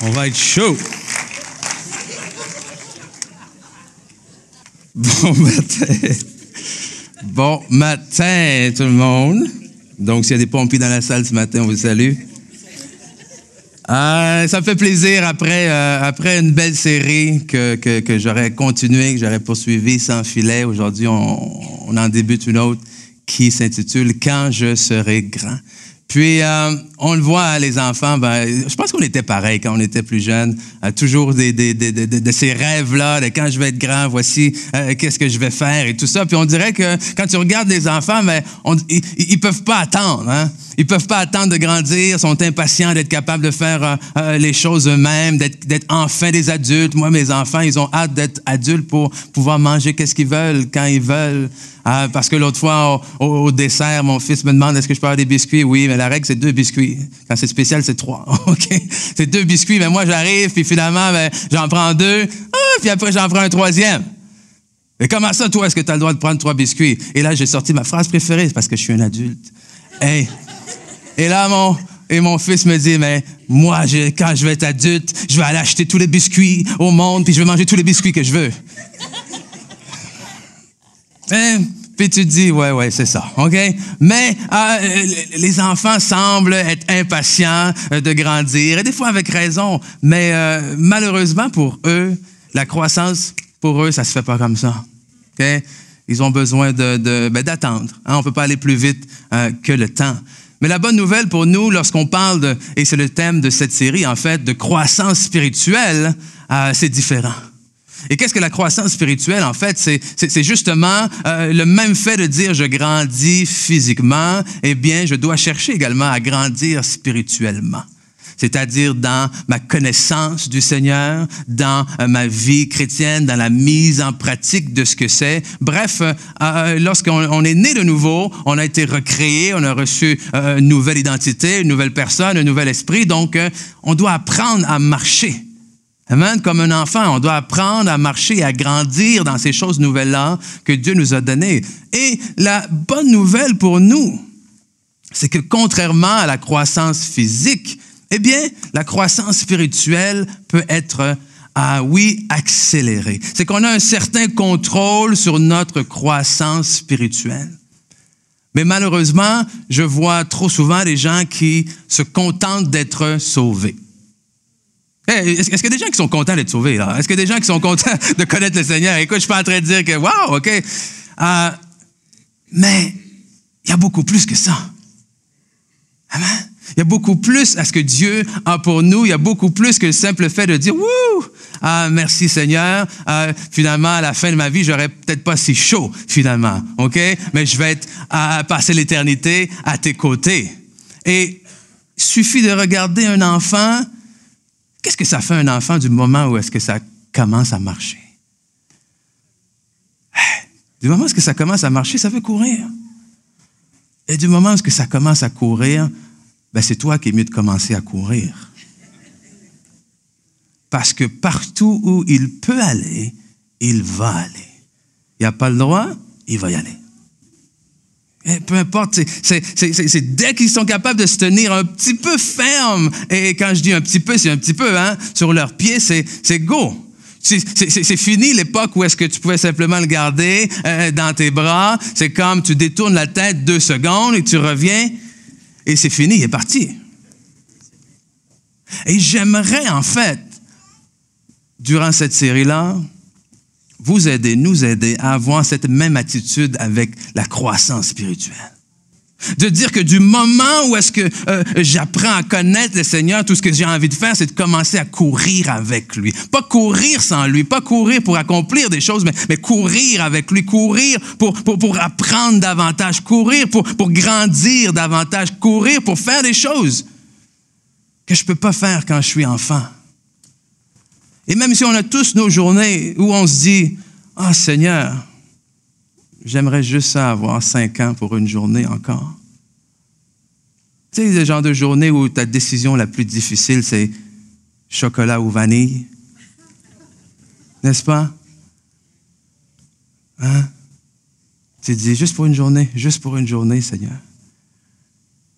On va être chaud. Bon matin. Bon matin, tout le monde. Donc, s'il y a des pompiers dans la salle ce matin, on vous salue. Euh, ça me fait plaisir après, euh, après une belle série que, j'aurais continué, que j'aurais poursuivi sans filet. Aujourd'hui, on en débute une autre qui s'intitule Quand je serai grand. Puis, euh, on le voit, les enfants, ben, je pense qu'on était pareil quand on était plus jeunes. Euh, toujours de ces rêves-là, de quand je vais être grand, voici euh, qu'est-ce que je vais faire et tout ça. Puis on dirait que quand tu regardes les enfants, ben, ils, ils peuvent pas attendre. Hein? Ils peuvent pas attendre de grandir, sont impatients d'être capables de faire euh, les choses eux-mêmes, d'être enfin des adultes. Moi, mes enfants, ils ont hâte d'être adultes pour pouvoir manger qu'est-ce qu'ils veulent quand ils veulent. Ah, parce que l'autre fois, au, dessert, mon fils me demande est-ce que je peux avoir des biscuits? Oui, mais la règle, c'est deux biscuits. Quand c'est spécial, c'est trois. OK? C'est deux biscuits, mais moi, j'arrive, puis finalement, ben, j'en prends deux, ah, puis après, j'en prends un troisième. Mais comment ça, toi, est-ce que tu as le droit de prendre trois biscuits? Et là, j'ai sorti ma phrase préférée, parce que je suis un adulte. Et là, mon, et mon fils me dit, mais moi, je, quand je vais être adulte, je vais aller acheter tous les biscuits au monde, puis je vais manger tous les biscuits que je veux. Et, puis tu dis, ouais, ouais, c'est ça, OK? Mais euh, les enfants semblent être impatients de grandir, et des fois avec raison, mais euh, malheureusement pour eux, la croissance, pour eux, ça se fait pas comme ça, OK? Ils ont besoin de, ben, d'attendre. Hein? On peut pas aller plus vite euh, que le temps. Mais la bonne nouvelle pour nous, lorsqu'on parle de, et c'est le thème de cette série, en fait, de croissance spirituelle, euh, c'est différent. Et qu'est-ce que la croissance spirituelle, en fait? C'est justement euh, le même fait de dire je grandis physiquement, eh bien, je dois chercher également à grandir spirituellement c'est-à-dire dans ma connaissance du Seigneur, dans euh, ma vie chrétienne, dans la mise en pratique de ce que c'est. Bref, euh, lorsqu'on est né de nouveau, on a été recréé, on a reçu une nouvelle identité, une nouvelle personne, un nouvel esprit, donc on doit apprendre à marcher. Amen. Comme un enfant, on doit apprendre à marcher à grandir dans ces choses nouvelles-là que Dieu nous a données. Et la bonne nouvelle pour nous, c'est que contrairement à la croissance physique, eh bien, la croissance spirituelle peut être, ah oui, accélérée. C'est qu'on a un certain contrôle sur notre croissance spirituelle. Mais malheureusement, je vois trop souvent des gens qui se contentent d'être sauvés. Est-ce, qu'il y a des gens qui sont contents d'être sauvés? Est-ce qu'il y a des gens qui sont contents de connaître le Seigneur? Écoute, je suis pas en train de dire que, wow, OK. Euh, mais il y a beaucoup plus que ça. Amen? Il y a beaucoup plus à ce que Dieu a pour nous. Il y a beaucoup plus que le simple fait de dire, wouh, ah, merci Seigneur. Ah, finalement, à la fin de ma vie, j'aurais peut-être pas si chaud, finalement. OK? Mais je vais être, à passer l'éternité à tes côtés. Et suffit de regarder un enfant. Qu'est-ce que ça fait un enfant du moment où est-ce que ça commence à marcher? Du moment où que ça commence à marcher, ça veut courir. Et du moment où que ça commence à courir, ben c'est toi qui es mieux de commencer à courir. Parce que partout où il peut aller, il va aller. Il n'a pas le droit, il va y aller. Et peu importe, c'est dès qu'ils sont capables de se tenir un petit peu ferme, et quand je dis un petit peu, c'est un petit peu, hein, sur leurs pieds, c'est go. C'est fini l'époque où est-ce que tu pouvais simplement le garder euh, dans tes bras. C'est comme tu détournes la tête deux secondes et tu reviens et c'est fini, il est parti. Et j'aimerais en fait, durant cette série-là, vous aider, nous aider à avoir cette même attitude avec la croissance spirituelle. De dire que du moment où est-ce que euh, j'apprends à connaître le Seigneur, tout ce que j'ai envie de faire, c'est de commencer à courir avec lui. Pas courir sans lui, pas courir pour accomplir des choses, mais, courir avec lui, courir pour, apprendre davantage, courir pour, pour grandir davantage, courir pour faire des choses que je peux pas faire quand je suis enfant. Et même si on a tous nos journées où on se dit, ah oh, Seigneur, J'aimerais juste avoir cinq ans pour une journée encore. Tu sais, le genre de journée où ta décision la plus difficile, c'est chocolat ou vanille. N'est-ce pas? Hein? Tu te dis, juste pour une journée, juste pour une journée, Seigneur.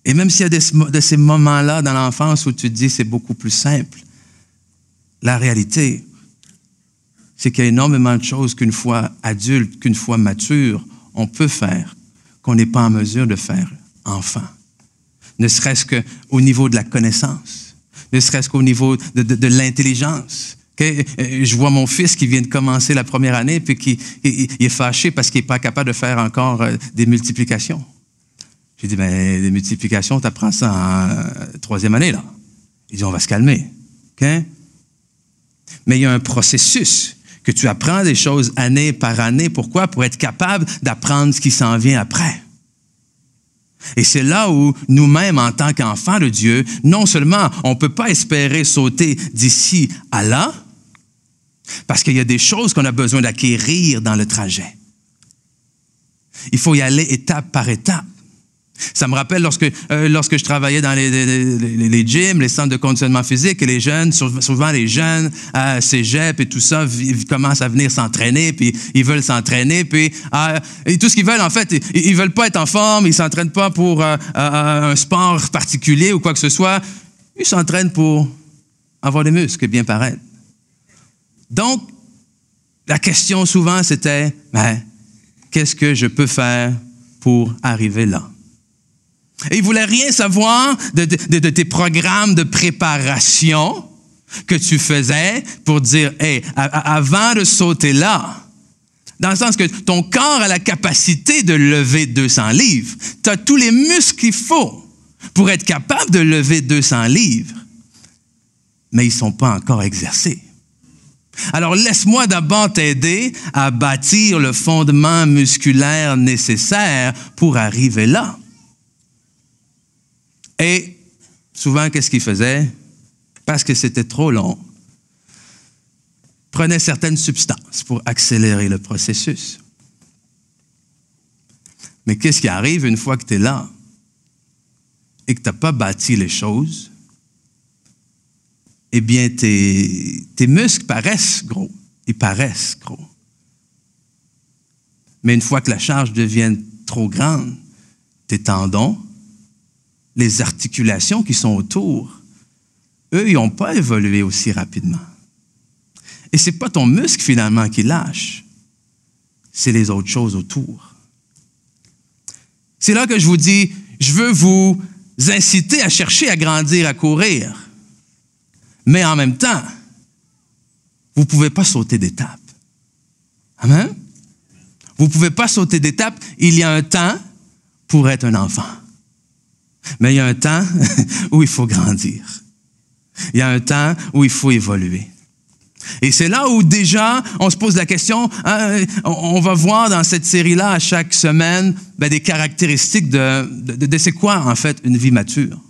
Et même s'il y a de ces moments-là dans l'enfance où tu te dis, c'est beaucoup plus simple, la réalité, c'est qu'il y a énormément de choses qu'une fois adulte, qu'une fois mature, on peut faire, qu'on n'est pas en mesure de faire enfant. Ne serait-ce qu'au niveau de la connaissance, ne serait-ce qu'au niveau de, l'intelligence. Euh, je vois mon fils qui vient de commencer la première année, puis qui est fâché parce qu'il n'est pas capable de faire encore euh, des multiplications. J'ai dit, ben, des multiplications, tu apprends ça en euh, troisième année, là. Il dit, on va se calmer. Mais il y a un processus que tu apprends des choses année par année. Pourquoi? Pour être capable d'apprendre ce qui s'en vient après. Et c'est là où nous-mêmes, en tant qu'enfants de Dieu, non seulement on ne peut pas espérer sauter d'ici à là, parce qu'il y a des choses qu'on a besoin d'acquérir dans le trajet. Il faut y aller étape par étape. Ça me rappelle lorsque, euh, lorsque je travaillais dans les, les, gyms, les centres de conditionnement physique, et les jeunes, souvent les jeunes à cégep et tout ça, ils commencent à venir s'entraîner, puis ils veulent s'entraîner, puis euh, et tout ce qu'ils veulent, en fait, ils, ne veulent pas être en forme, ils s'entraînent pas pour euh, un sport particulier ou quoi que ce soit, ils s'entraînent pour avoir des muscles bien paraître. Donc, la question souvent, c'était, qu'est-ce que je peux faire pour arriver là? Et il voulait rien savoir de, tes programmes de préparation que tu faisais pour dire, hey, avant de sauter là, dans le sens que ton corps a la capacité de lever 200 livres. Tu as tous les muscles qu'il faut pour être capable de lever 200 livres, mais ils ne sont pas encore exercés. Alors laisse-moi d'abord t'aider à bâtir le fondement musculaire nécessaire pour arriver là. Et souvent, qu'est-ce qu'il faisait? Parce que c'était trop long, prenait certaines substances pour accélérer le processus. Mais qu'est-ce qui arrive une fois que tu es là et que tu n'as pas bâti les choses? Eh bien, tes, tes muscles paraissent gros. Ils paraissent gros. Mais une fois que la charge devient trop grande, tes tendons, les articulations qui sont autour, eux, ils n'ont pas évolué aussi rapidement. Et ce n'est pas ton muscle finalement qui lâche, c'est les autres choses autour. C'est là que je vous dis, je veux vous inciter à chercher à grandir, à courir. Mais en même temps, vous ne pouvez pas sauter d'étape. Amen? Vous ne pouvez pas sauter d'étape. Il y a un temps pour être un enfant. Mais il y a un temps où il faut grandir. Il y a un temps où il faut évoluer. Et c'est là où déjà on se pose la question, hein, on va voir dans cette série-là à chaque semaine ben, des caractéristiques de, de, de c'est quoi en fait une vie mature.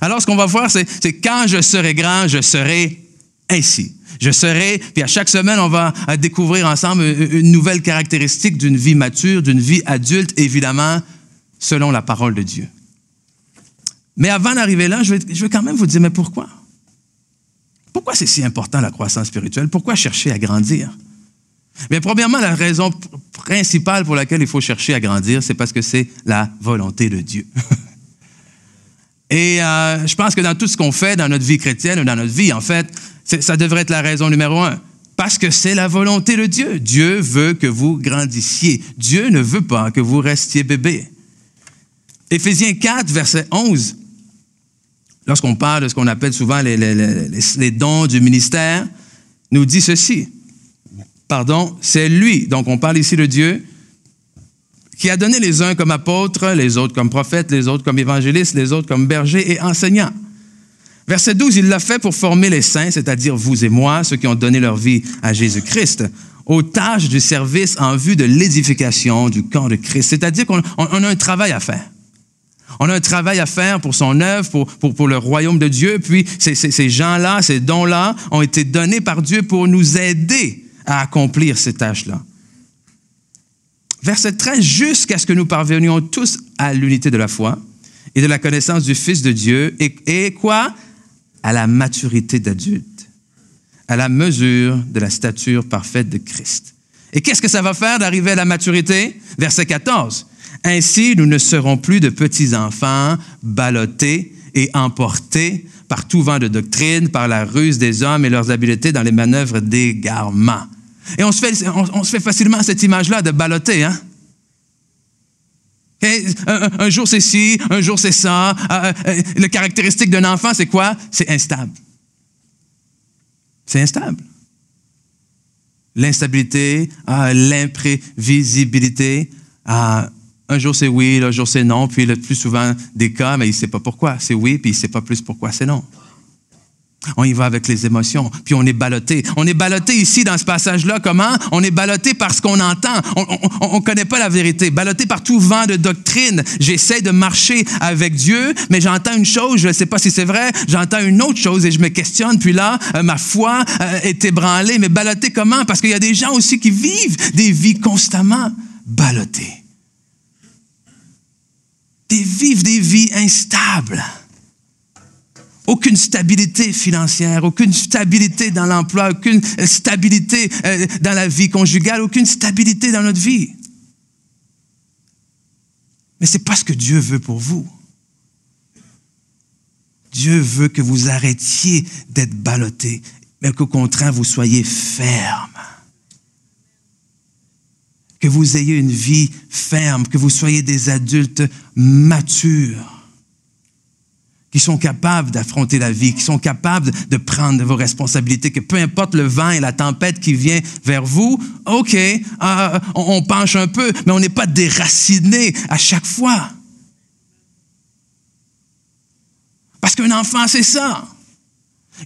Alors ce qu'on va voir, c'est quand je serai grand, je serai ainsi. Je serai, puis à chaque semaine, on va découvrir ensemble une nouvelle caractéristique d'une vie mature, d'une vie adulte, évidemment, selon la parole de Dieu. Mais avant d'arriver là, je vais, quand même vous dire, mais pourquoi? Pourquoi c'est si important la croissance spirituelle? Pourquoi chercher à grandir? Mais premièrement, la raison principale pour laquelle il faut chercher à grandir, c'est parce que c'est la volonté de Dieu. Et euh, je pense que dans tout ce qu'on fait dans notre vie chrétienne ou dans notre vie, en fait, ça devrait être la raison numéro un. Parce que c'est la volonté de Dieu. Dieu veut que vous grandissiez. Dieu ne veut pas que vous restiez bébé. Éphésiens 4, verset 11 lorsqu'on parle de ce qu'on appelle souvent les, dons du ministère, nous dit ceci. Pardon, c'est lui, donc on parle ici de Dieu, qui a donné les uns comme apôtres, les autres comme prophètes, les autres comme évangélistes, les autres comme bergers et enseignants. Verset 12, il l'a fait pour former les saints, c'est-à-dire vous et moi, ceux qui ont donné leur vie à Jésus-Christ, aux tâches du service en vue de l'édification du camp de Christ. C'est-à-dire qu'on a un travail à faire. On a un travail à faire pour son œuvre, pour, pour, le royaume de Dieu. Puis ces, ces, gens-là, ces dons-là ont été donnés par Dieu pour nous aider à accomplir ces tâches-là. Verset 13, jusqu'à ce que nous parvenions tous à l'unité de la foi et de la connaissance du Fils de Dieu et, et quoi? À la maturité d'adulte, à la mesure de la stature parfaite de Christ. Et qu'est-ce que ça va faire d'arriver à la maturité? Verset 14. Ainsi, nous ne serons plus de petits enfants ballottés et emportés par tout vent de doctrine, par la ruse des hommes et leurs habiletés dans les manœuvres d'égarement. Et on se fait, facilement cette image-là de balloter, hein? Un, jour c'est ci, un jour c'est ça. Euh, euh, le caractéristique d'un enfant, c'est quoi? C'est instable. C'est instable. L'instabilité, euh, l'imprévisibilité. Un jour c'est oui, un jour c'est non, puis le plus souvent des cas, mais il ne sait pas pourquoi. C'est oui, puis il ne sait pas plus pourquoi c'est non. On y va avec les émotions, puis on est ballotté. On est ballotté ici dans ce passage-là. Comment? On est ballotté par ce qu'on entend. On ne connaît pas la vérité. Ballotté par tout vent de doctrine. J'essaie de marcher avec Dieu, mais j'entends une chose, je ne sais pas si c'est vrai, j'entends une autre chose et je me questionne. Puis là, euh, ma foi euh, est ébranlée. Mais ballotté comment? Parce qu'il y a des gens aussi qui vivent des vies constamment ballottées. Des vivent des vies instables aucune stabilité financière, aucune stabilité dans l'emploi, aucune stabilité euh, dans la vie conjugale, aucune stabilité dans notre vie. Mais ce n'est pas ce que Dieu veut pour vous. Dieu veut que vous arrêtiez d'être ballotté, mais qu'au contraire, vous soyez ferme. Que vous ayez une vie ferme, que vous soyez des adultes matures qui sont capables d'affronter la vie, qui sont capables de prendre vos responsabilités, que peu importe le vent et la tempête qui vient vers vous, OK, euh, on, penche un peu, mais on n'est pas déraciné à chaque fois. Parce qu'un enfant, c'est ça.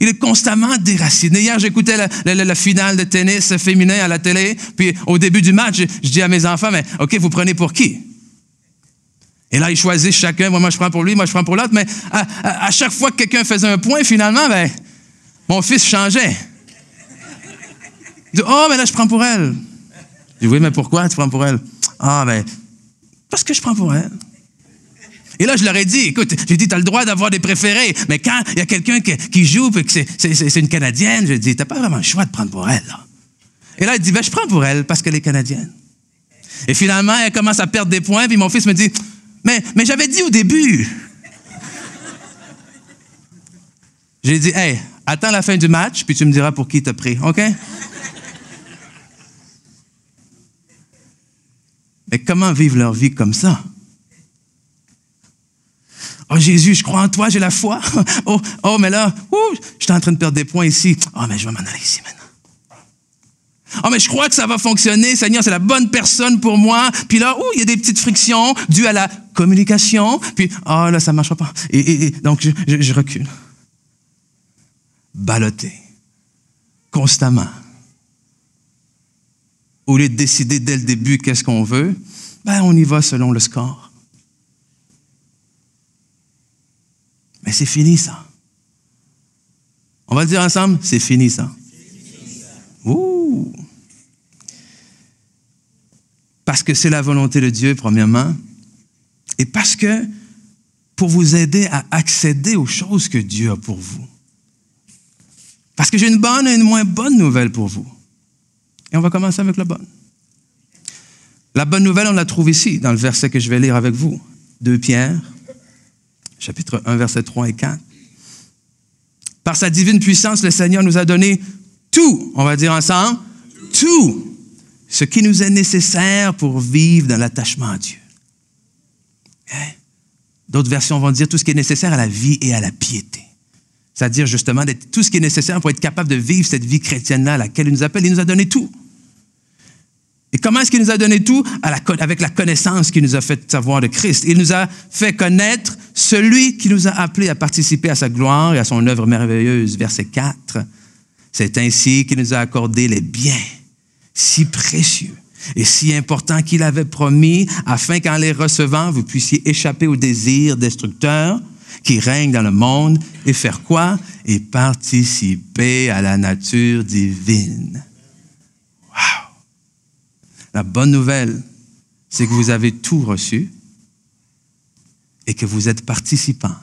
Il est constamment déraciné. Hier, j'écoutais la, finale de tennis féminin à la télé, puis au début du match, je, dis à mes enfants, mais OK, vous prenez pour qui? Et là, ils choisissent chacun. Moi, je prends pour lui, moi, je prends pour l'autre. Mais à, chaque fois que quelqu'un faisait un point, finalement, ben, mon fils changeait. Il dit, oh, mais là, je prends pour elle. Je dis, oui, mais pourquoi tu prends pour elle? Ah, ben, parce que je prends pour elle. Et là, je leur ai dit, écoute, j'ai dit, tu as le droit d'avoir des préférés, mais quand il y a quelqu'un qui, joue et que c'est une Canadienne, je dis, tu n'as pas vraiment le choix de prendre pour elle. Et là, il dit, ben, je prends pour elle parce qu'elle est Canadienne. Et finalement, elle commence à perdre des points, puis mon fils me dit, mais, mais j'avais dit au début. J'ai dit, hey, attends la fin du match, puis tu me diras pour qui t'as pris, OK? Mais comment vivre leur vie comme ça? Oh Jésus, je crois en toi, j'ai la foi. Oh, oh mais là, je suis en train de perdre des points ici. Oh, mais je vais m'en aller ici maintenant. Oh, mais je crois que ça va fonctionner, Seigneur, c'est la bonne personne pour moi. Puis là, oh, il y a des petites frictions dues à la communication. Puis, oh là, ça ne marchera pas. Et, donc, je, recule. Baloté. Constamment. Au lieu de décider dès le début qu'est-ce qu'on veut, ben, on y va selon le score. C'est fini ça. On va le dire ensemble, c'est fini ça. Ouh. Parce que c'est la volonté de Dieu, premièrement, et parce que pour vous aider à accéder aux choses que Dieu a pour vous. Parce que j'ai une bonne et une moins bonne nouvelle pour vous. Et on va commencer avec la bonne. La bonne nouvelle, on la trouve ici, dans le verset que je vais lire avec vous. 2 Pierre, chapitre 1, verset 3 et 4. Par sa divine puissance, le Seigneur nous a donné tout, on va dire ensemble, tout ce qui nous est nécessaire pour vivre dans l'attachement à Dieu. Hein? D'autres versions vont dire tout ce qui est nécessaire à la vie et à la piété. C'est-à-dire justement tout ce qui est nécessaire pour être capable de vivre cette vie chrétienne-là à laquelle il nous appelle. Il nous a donné tout. Et comment est-ce qu'il nous a donné tout? avec la connaissance qu'il nous a fait savoir de Christ. Il nous a fait connaître celui qui nous a appelés à participer à sa gloire et à son œuvre merveilleuse. Verset 4. C'est ainsi qu'il nous a accordé les biens si précieux et si importants qu'il avait promis afin qu'en les recevant, vous puissiez échapper aux désirs destructeurs qui règnent dans le monde et faire quoi? Et participer à la nature divine. La bonne nouvelle, c'est que vous avez tout reçu et que vous êtes participant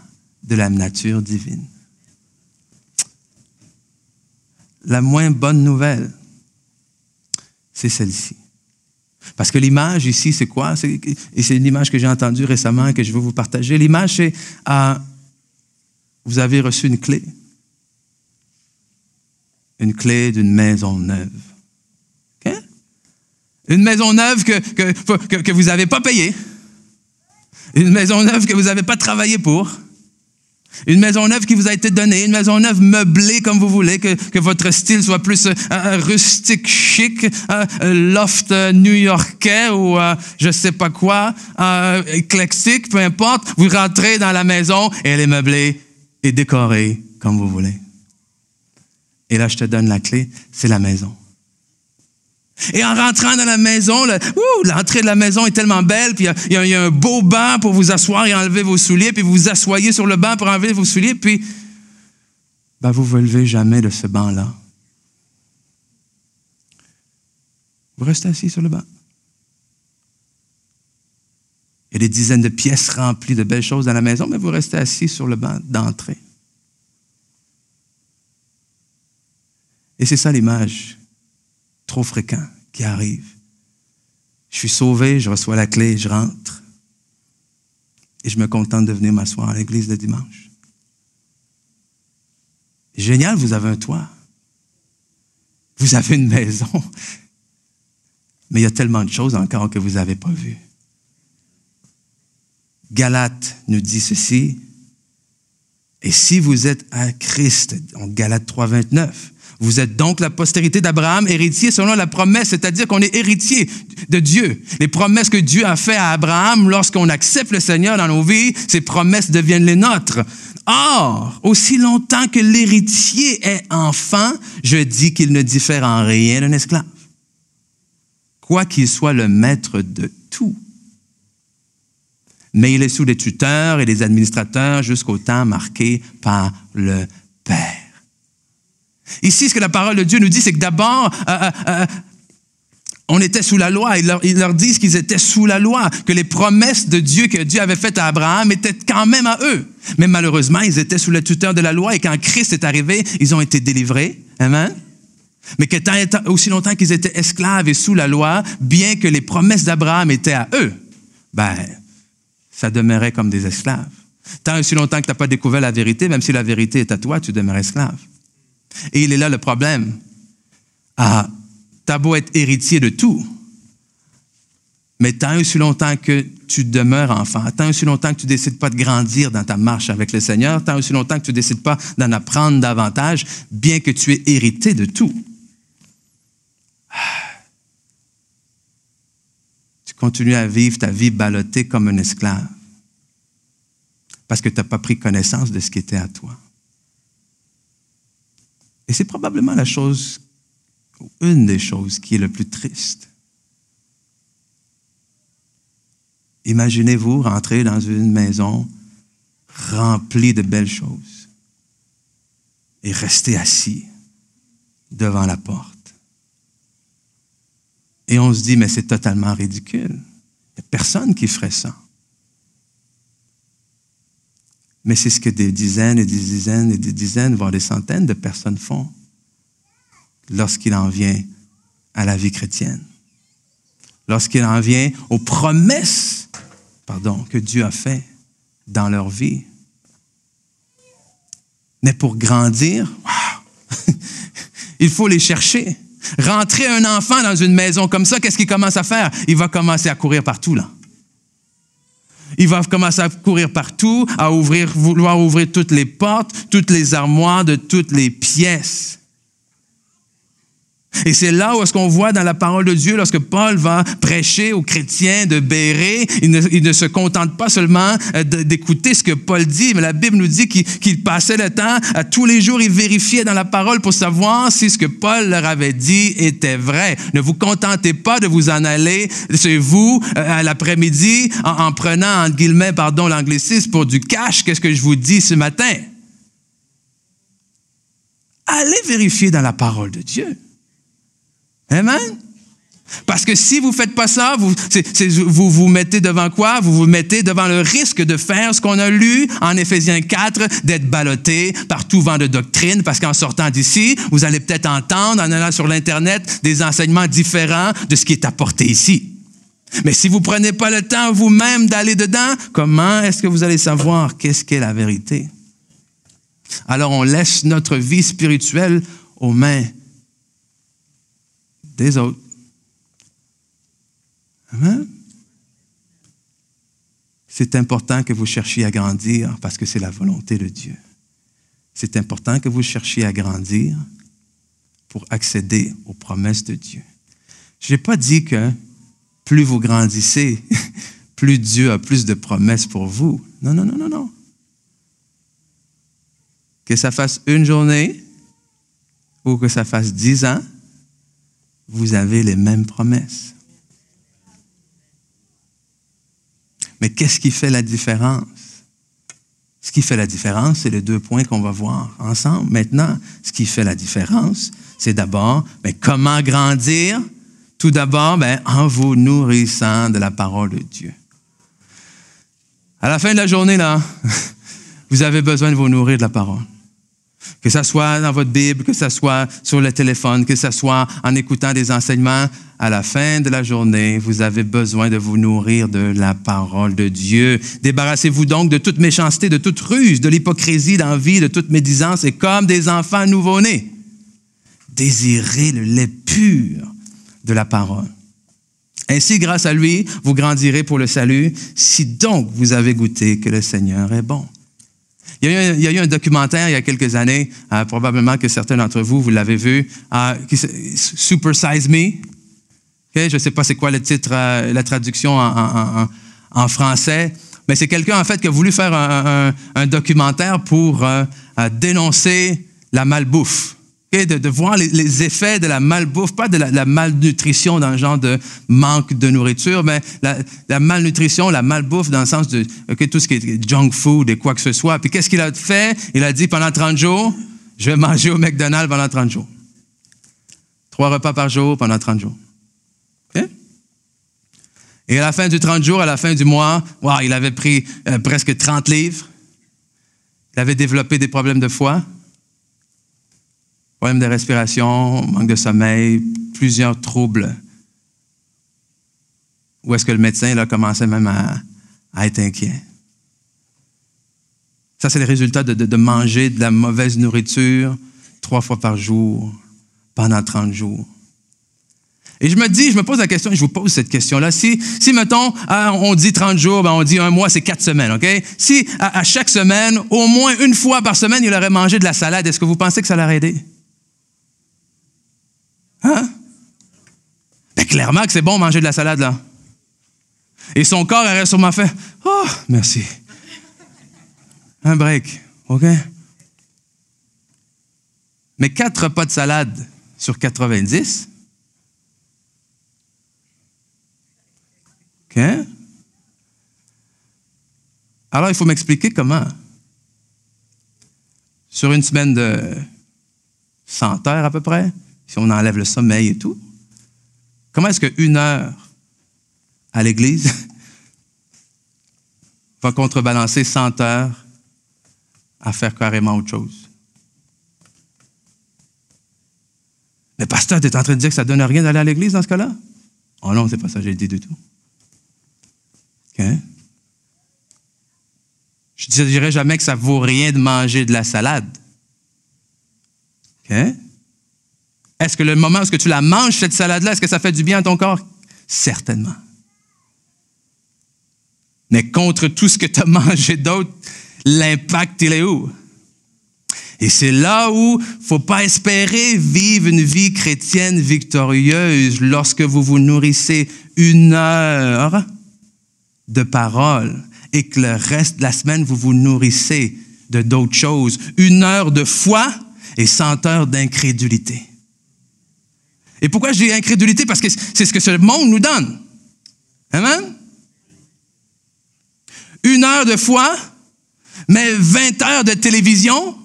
de la nature divine la moins bonne nouvelle, c'est celle-ci. Parce que l'image ici, c'est quoi? Et c'est une image que j'ai entendue récemment, que je veux vous partager. L'image, c'est euh, vous avez reçu une clé. Une clé d'une maison neuve. Une maison neuve que, vous n'avez pas payée. Une maison neuve que vous n'avez pas travaillé pour. Une maison neuve qui vous a été donnée, une maison neuve meublée comme vous voulez, que, votre style soit plus euh, euh, rustique, chic, euh, loft new-yorkais ou je sais pas quoi, éclectique, peu importe. Vous rentrez dans la maison et elle est meublée et décorée comme vous voulez. Et là, je te donne la clé, c'est la maison. Et en rentrant dans la maison, l'entrée de la maison est tellement belle, puis il y, a un beau banc pour vous asseoir et enlever vos souliers, puis vous vous asseyez sur le banc pour enlever vos souliers, puis ben, vous ne vous levez jamais de ce banc-là. Vous restez assis sur le banc. Il y a des dizaines de pièces remplies de belles choses dans la maison, mais vous restez assis sur le banc d'entrée. Et c'est ça l'image trop fréquent qui arrive. Je suis sauvé, je reçois la clé, je rentre. Et je me contente de venir m'asseoir à l'église le dimanche. Génial, vous avez un toit. Vous avez une maison. Mais il y a tellement de choses encore que vous n'avez pas vues. Galate nous dit ceci. Et si vous êtes à Christ, en Galate 3, 29, vous êtes donc la postérité d'Abraham, héritier selon la promesse, c'est-à-dire qu'on est héritier de Dieu. Les promesses que Dieu a faites à Abraham, lorsqu'on accepte le Seigneur dans nos vies, ces promesses deviennent les nôtres. Or, aussi longtemps que l'héritier est enfant, je dis qu'il ne diffère en rien d'un esclave. Quoi qu'il soit le maître de tout. Mais il est sous les tuteurs et les administrateurs jusqu'au temps marqué par le Père. Ici, ce que la parole de Dieu nous dit, c'est que d'abord, euh, euh, euh, on était sous la loi. Ils leur, leur disent qu'ils étaient sous la loi, que les promesses de Dieu que Dieu avait faites à Abraham étaient quand même à eux. Mais malheureusement, ils étaient sous la tutelle de la loi et quand Christ est arrivé, ils ont été délivrés. Amen. Mais que aussi longtemps qu'ils étaient esclaves et sous la loi, bien que les promesses d'Abraham étaient à eux, ben, ça demeurait comme des esclaves. Tant aussi longtemps que tu n'as pas découvert la vérité, même si la vérité est à toi, tu demeures esclave. Et il est là le problème. Ah, t'as beau être héritier de tout, mais tant aussi longtemps que tu demeures enfant, tant aussi longtemps que tu décides pas de grandir dans ta marche avec le Seigneur, tant aussi longtemps que tu décides pas d'en apprendre davantage, bien que tu aies hérité de tout, tu continues à vivre ta vie ballottée comme un esclave parce que tu n'as pas pris connaissance de ce qui était à toi. Et c'est probablement la chose, une des choses qui est le plus triste. Imaginez-vous rentrer dans une maison remplie de belles choses et rester assis devant la porte. Et on se dit, mais c'est totalement ridicule. Il n'y a personne qui ferait ça. Mais c'est ce que des dizaines et des dizaines et des dizaines, voire des centaines de personnes font lorsqu'il en vient à la vie chrétienne. Lorsqu'il en vient aux promesses pardon, que Dieu a faites dans leur vie. Mais pour grandir, il faut les chercher. Rentrer un enfant dans une maison comme ça, qu'est-ce qu'il commence à faire? Il va commencer à courir partout là. Il va commencer à courir partout, à ouvrir, vouloir ouvrir toutes les portes, toutes les armoires de toutes les pièces. Et c'est là où est-ce qu'on voit dans la parole de Dieu, lorsque Paul va prêcher aux chrétiens de Béret, il ne, se contente pas seulement euh, d'écouter ce que Paul dit, mais la Bible nous dit qu'il passait le temps, à tous les jours, il vérifiait dans la parole pour savoir si ce que Paul leur avait dit était vrai. Ne vous contentez pas de vous en aller chez vous euh, à l'après-midi en, en, prenant, entre guillemets, pardon, l'anglicisme pour du cash. Qu'est-ce que je vous dis ce matin? Allez vérifier dans la parole de Dieu. Amen? Parce que si vous ne faites pas ça, vous, vous vous mettez devant quoi? Vous vous mettez devant le risque de faire ce qu'on a lu en Éphésiens 4, d'être ballotté par tout vent de doctrine, parce qu'en sortant d'ici, vous allez peut-être entendre, en allant sur l'Internet, des enseignements différents de ce qui est apporté ici. Mais si vous prenez pas le temps vous-même d'aller dedans, comment est-ce que vous allez savoir qu'est-ce qu'est la vérité? Alors on laisse notre vie spirituelle aux mains des autres. C'est important que vous cherchiez à grandir parce que c'est la volonté de Dieu. C'est important que vous cherchiez à grandir pour accéder aux promesses de Dieu. Je n'ai pas dit que plus vous grandissez, plus Dieu a plus de promesses pour vous. Non, non, non, non, non. Que ça fasse une journée ou que ça fasse dix ans, vous avez les mêmes promesses. Mais qu'est-ce qui fait la différence? Ce qui fait la différence, c'est les deux points qu'on va voir ensemble. Maintenant, ce qui fait la différence, c'est d'abord mais comment grandir? Tout d'abord, ben, en vous nourrissant de la parole de Dieu. À la fin de la journée, là, vous avez besoin de vous nourrir de la parole. Que ce soit dans votre Bible, que ce soit sur le téléphone, que ce soit en écoutant des enseignements, à la fin de la journée, vous avez besoin de vous nourrir de la parole de Dieu. Débarrassez-vous donc de toute méchanceté, de toute ruse, de l'hypocrisie, d'envie, de toute médisance, et comme des enfants nouveau-nés, désirez le lait pur de la parole. Ainsi, grâce à lui, vous grandirez pour le salut, si donc vous avez goûté que le Seigneur est bon. Il y, a eu, un documentaire il y a quelques années, euh, probablement que certains d'entre vous, vous l'avez vu, euh, Super Size Me. Je ne sais pas c'est quoi le titre, euh, la traduction en, français, mais c'est quelqu'un en fait qui a voulu faire un, documentaire pour dénoncer la malbouffe de, voir les, effets de la malbouffe, pas de la, malnutrition dans le genre de manque de nourriture, mais la, malnutrition, la malbouffe dans le sens de tout ce qui est junk food et quoi que ce soit. Puis qu'est-ce qu'il a fait? Il a dit pendant 30 jours, je vais manger au McDonald's pendant 30 jours. Trois repas par jour pendant 30 jours. Et à la fin du 30 jours, à la fin du mois, il avait pris euh, presque 30 livres. Il avait développé des problèmes de foie problèmes de respiration, manque de sommeil, plusieurs troubles. Où est-ce que le médecin là, commençait même à, être inquiet? Ça, c'est le résultat de, manger de la mauvaise nourriture trois fois par jour pendant 30 jours. Et je me dis, je me pose la question, je vous pose cette question-là. Si, si mettons, ah, on dit 30 jours, ben on dit un mois, c'est quatre semaines, OK? Si à, à, chaque semaine, au moins une fois par semaine, il aurait mangé de la salade, est-ce que vous pensez que ça l'aurait aidé? Hein? Ben, clairement que c'est bon manger de la salade, là. Et son corps aurait sûrement fait Oh, merci. Un break, OK? Mais quatre repas de salade sur 90, OK? Alors, il faut m'expliquer comment. Sur une semaine de 100 heures à peu près, si on enlève le sommeil et tout. Comment est-ce qu'une heure à l'église va contrebalancer 100 heures à faire carrément autre chose? Mais pasteur, tu en train de dire que ça ne donne rien d'aller à l'église dans ce cas-là? Oh non, c'est pas ça que j'ai dit du tout. Je ne dirais jamais que ça vaut rien de manger de la salade. Est-ce que le moment où tu la manges, cette salade-là, est-ce que ça fait du bien à ton corps? Certainement. Mais contre tout ce que tu as mangé d'autre, l'impact, il est où? Et c'est là où faut pas espérer vivre une vie chrétienne victorieuse lorsque vous vous nourrissez une heure de parole et que le reste de la semaine, vous vous nourrissez de d'autres choses. Une heure de foi et cent heures d'incrédulité. Et pourquoi dis incrédulité? Parce que c'est ce que ce monde nous donne. Amen? Une heure de foi, mais 20 heures de télévision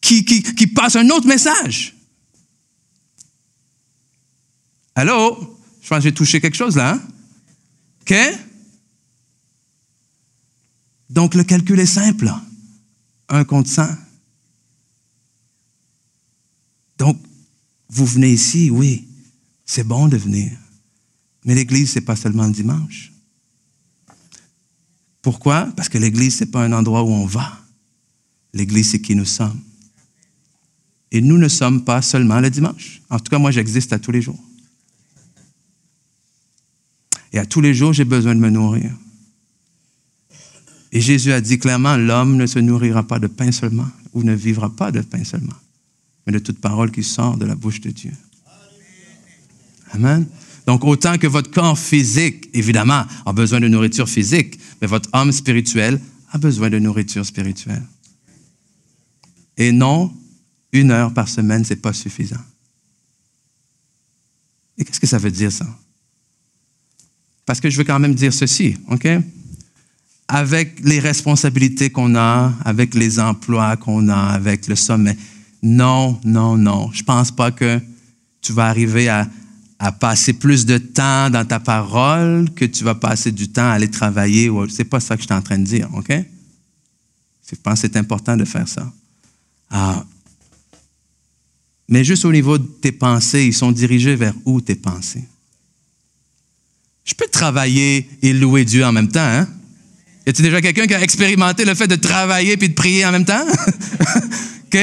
qui, qui, qui passe un autre message. Allô? Je pense que j'ai touché quelque chose là. Hein? OK? Donc le calcul est simple. Un contre 100. Donc, vous venez ici, oui, c'est bon de venir. Mais l'Église, c'est pas seulement le dimanche. Pourquoi? Parce que l'Église, c'est pas un endroit où on va. L'Église, c'est qui nous sommes. Et nous ne sommes pas seulement le dimanche. En tout cas, moi, j'existe à tous les jours. Et à tous les jours, j'ai besoin de me nourrir. Et Jésus a dit clairement, l'homme ne se nourrira pas de pain seulement, ou ne vivra pas de pain seulement, mais de toute parole qui sort de la bouche de Dieu. Amen. Donc, autant que votre corps physique, évidemment, a besoin de nourriture physique, mais votre âme spirituelle a besoin de nourriture spirituelle. Et non, une heure par semaine, ce n'est pas suffisant. Et qu'est-ce que ça veut dire, ça? Parce que je veux quand même dire ceci, OK? Avec les responsabilités qu'on a, avec les emplois qu'on a, avec le sommet, non, non, non. Je ne pense pas que tu vas arriver à, passer plus de temps dans ta parole que tu vas passer du temps à aller travailler. Ce n'est pas ça que je suis en train de dire, OK? Je pense que c'est important de faire ça. Ah. Mais juste au niveau de tes pensées, ils sont dirigés vers où tes pensées? Je peux travailler et louer Dieu en même temps, hein? Y a-t-il déjà quelqu'un qui a expérimenté le fait de travailler puis de prier en même temps? OK?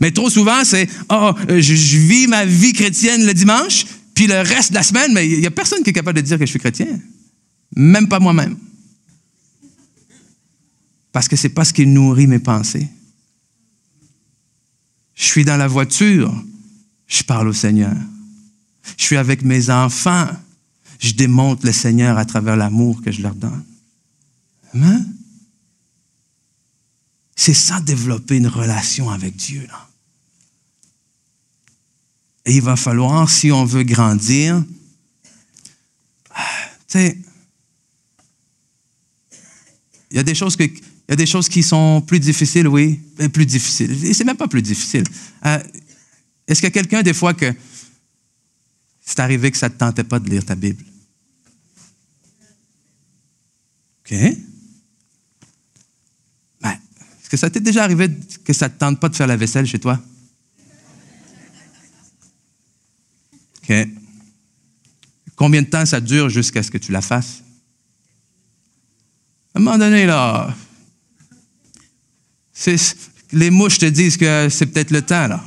Mais trop souvent, c'est Oh, je, vis ma vie chrétienne le dimanche, puis le reste de la semaine, mais il n'y a personne qui est capable de dire que je suis chrétien. Même pas moi-même. Parce que c'est pas ce qui nourrit mes pensées. Je suis dans la voiture, je parle au Seigneur. Je suis avec mes enfants. Je démontre le Seigneur à travers l'amour que je leur donne. Amen. C'est ça, développer une relation avec Dieu. Là. Et il va falloir, si on veut grandir, tu sais, il y a des choses que, il y a des choses qui sont plus difficiles, oui, plus difficiles. Et c'est même pas plus difficile. Euh, est-ce qu'il y a quelqu'un des fois que c'est arrivé que ça ne te tentait pas de lire ta Bible? OK? Que ça t'est déjà arrivé que ça ne te tente pas de faire la vaisselle chez toi? OK. Combien de temps ça dure jusqu'à ce que tu la fasses? À un moment donné, là, les mouches te disent que c'est peut-être le temps, là.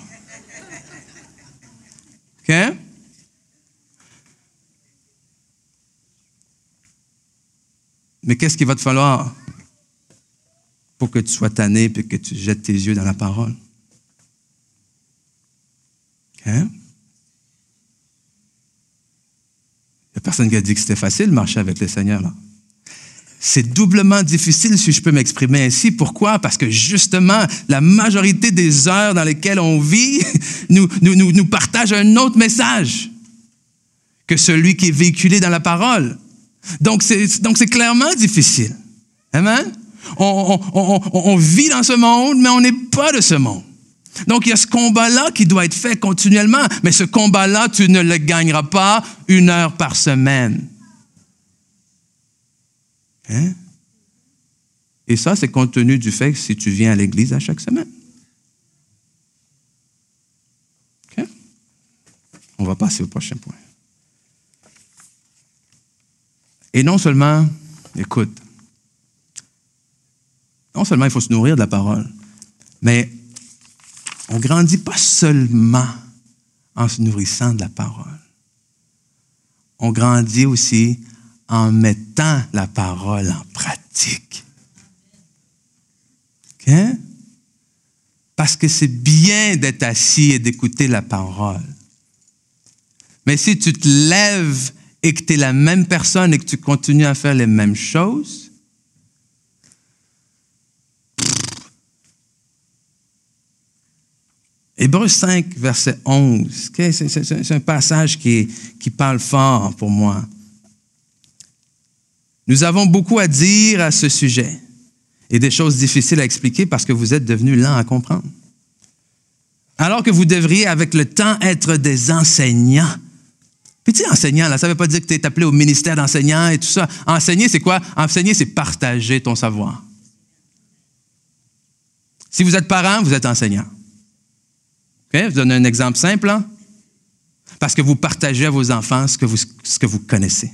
OK? Mais qu'est-ce qu'il va te falloir? Pour que tu sois tanné et que tu jettes tes yeux dans la parole? Hein? Il n'y a personne qui a dit que c'était facile de marcher avec le Seigneur. C'est doublement difficile si je peux m'exprimer ainsi. Pourquoi? Parce que justement, la majorité des heures dans lesquelles on vit nous, nous, nous, nous partage un autre message que celui qui est véhiculé dans la parole. Donc, c'est clairement difficile. Amen? On, vit dans ce monde, mais on n'est pas de ce monde. Donc, il y a ce combat-là qui doit être fait continuellement. Mais ce combat-là, tu ne le gagneras pas une heure par semaine. Hein? Et ça, c'est compte tenu du fait que si tu viens à l'église à chaque semaine. On va passer au prochain point. Et non seulement, écoute, non seulement il faut se nourrir de la parole, mais on grandit pas seulement en se nourrissant de la parole. On grandit aussi en mettant la parole en pratique. Parce que c'est bien d'être assis et d'écouter la parole. Mais si tu te lèves et que tu es la même personne et que tu continues à faire les mêmes choses, Hébreu 5, verset 11, c'est un passage qui, parle fort pour moi. Nous avons beaucoup à dire à ce sujet et des choses difficiles à expliquer parce que vous êtes devenus lents à comprendre. Alors que vous devriez, avec le temps, être des enseignants sais, enseignant, là, ça ne veut pas dire que tu es appelé au ministère d'enseignant et tout ça. Enseigner, c'est quoi? Enseigner, c'est partager ton savoir. Si vous êtes parent, vous êtes enseignant. Je vous donne un exemple simple. Hein? Parce que vous partagez à vos enfants ce que vous, ce que vous connaissez.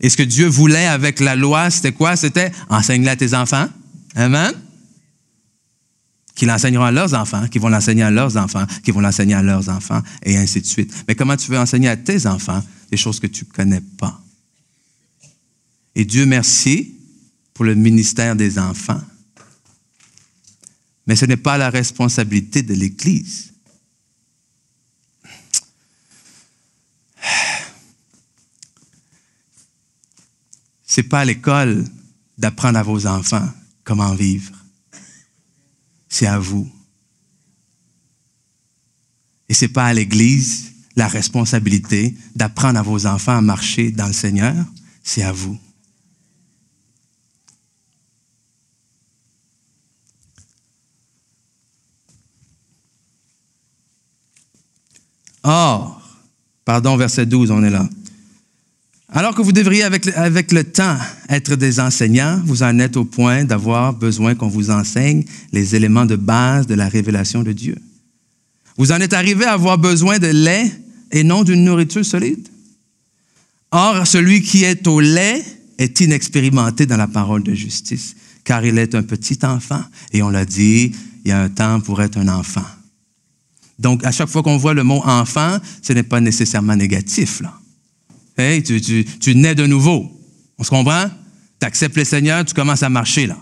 Et ce que Dieu voulait avec la loi, c'était quoi? C'était enseigner à tes enfants. Amen? Qu'ils l'enseigneront à leurs enfants, qu'ils vont l'enseigner à leurs enfants, qu'ils vont l'enseigner à leurs enfants, et ainsi de suite. Mais comment tu veux enseigner à tes enfants des choses que tu ne connais pas? Et Dieu merci pour le ministère des enfants. Mais ce n'est pas la responsabilité de l'Église. C'est pas à l'école d'apprendre à vos enfants comment vivre. C'est à vous. Et c'est pas à l'Église la responsabilité d'apprendre à vos enfants à marcher dans le Seigneur. C'est à vous. Or, pardon, verset 12, on est là. Alors que vous devriez avec, avec le temps être des enseignants, vous en êtes au point d'avoir besoin qu'on vous enseigne les éléments de base de la révélation de Dieu. Vous en êtes arrivé à avoir besoin de lait et non d'une nourriture solide. Or, celui qui est au lait est inexpérimenté dans la parole de justice, car il est un petit enfant. Et on l'a dit, il y a un temps pour être un enfant. Donc, à chaque fois qu'on voit le mot enfant, ce n'est pas nécessairement négatif. Tu, nais de nouveau. On se comprend? Tu acceptes le Seigneur, tu commences à marcher là.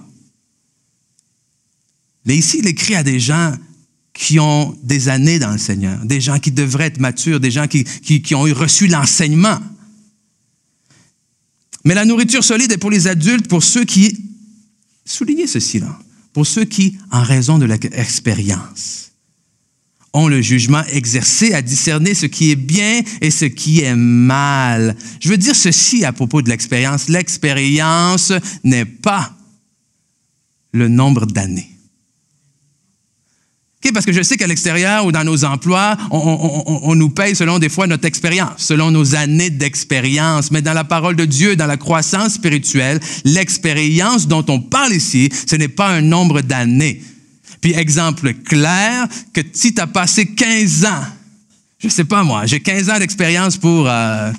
Mais ici, il écrit à des gens qui ont des années dans le Seigneur, des gens qui devraient être matures, des gens qui, qui, ont reçu l'enseignement. Mais la nourriture solide est pour les adultes, pour ceux qui, soulignez ceci là, pour ceux qui, en raison de l'expérience, ont le jugement exercé à discerner ce qui est bien et ce qui est mal. Je veux dire ceci à propos de l'expérience. L'expérience n'est pas le nombre d'années. parce que je sais qu'à l'extérieur ou dans nos emplois, on, nous paye selon des fois notre expérience, selon nos années d'expérience. Mais dans la parole de Dieu, dans la croissance spirituelle, l'expérience dont on parle ici, ce n'est pas un nombre d'années. Puis exemple clair, que si tu as passé 15 ans, je sais pas moi, j'ai 15 ans d'expérience pour... Euh,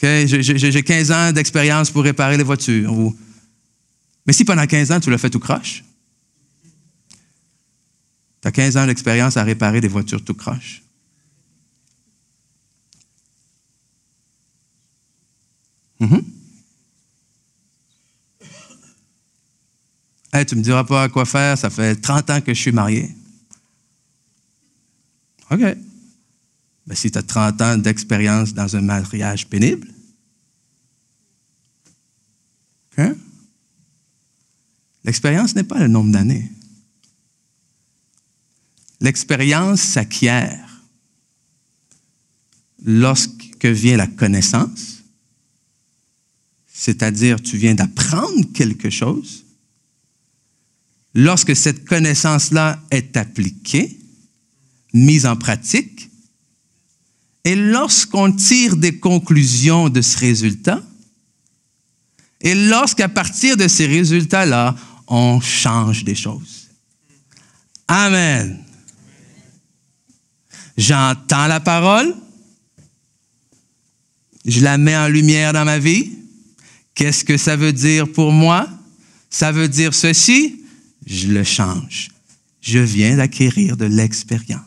j'ai 15 ans d'expérience pour réparer les voitures. Mais si pendant 15 ans, tu l'as fait tout croche, tu as 15 ans d'expérience à réparer des voitures tout croche. Mm Tu me diras pas quoi faire, ça fait 30 ans que je suis marié. OK. Mais ben, si tu as 30 ans d'expérience dans un mariage pénible, hein? l'expérience n'est pas le nombre d'années. L'expérience s'acquiert lorsque vient la connaissance, c'est-à-dire tu viens d'apprendre quelque chose, lorsque cette connaissance-là est appliquée, mise en pratique, et lorsqu'on tire des conclusions de ce résultat, et lorsqu'à partir de ces résultats-là, on change des choses. Amen. J'entends la parole, je la mets en lumière dans ma vie. Qu'est-ce que ça veut dire pour moi? Ça veut dire ceci, je le change. Je viens d'acquérir de l'expérience.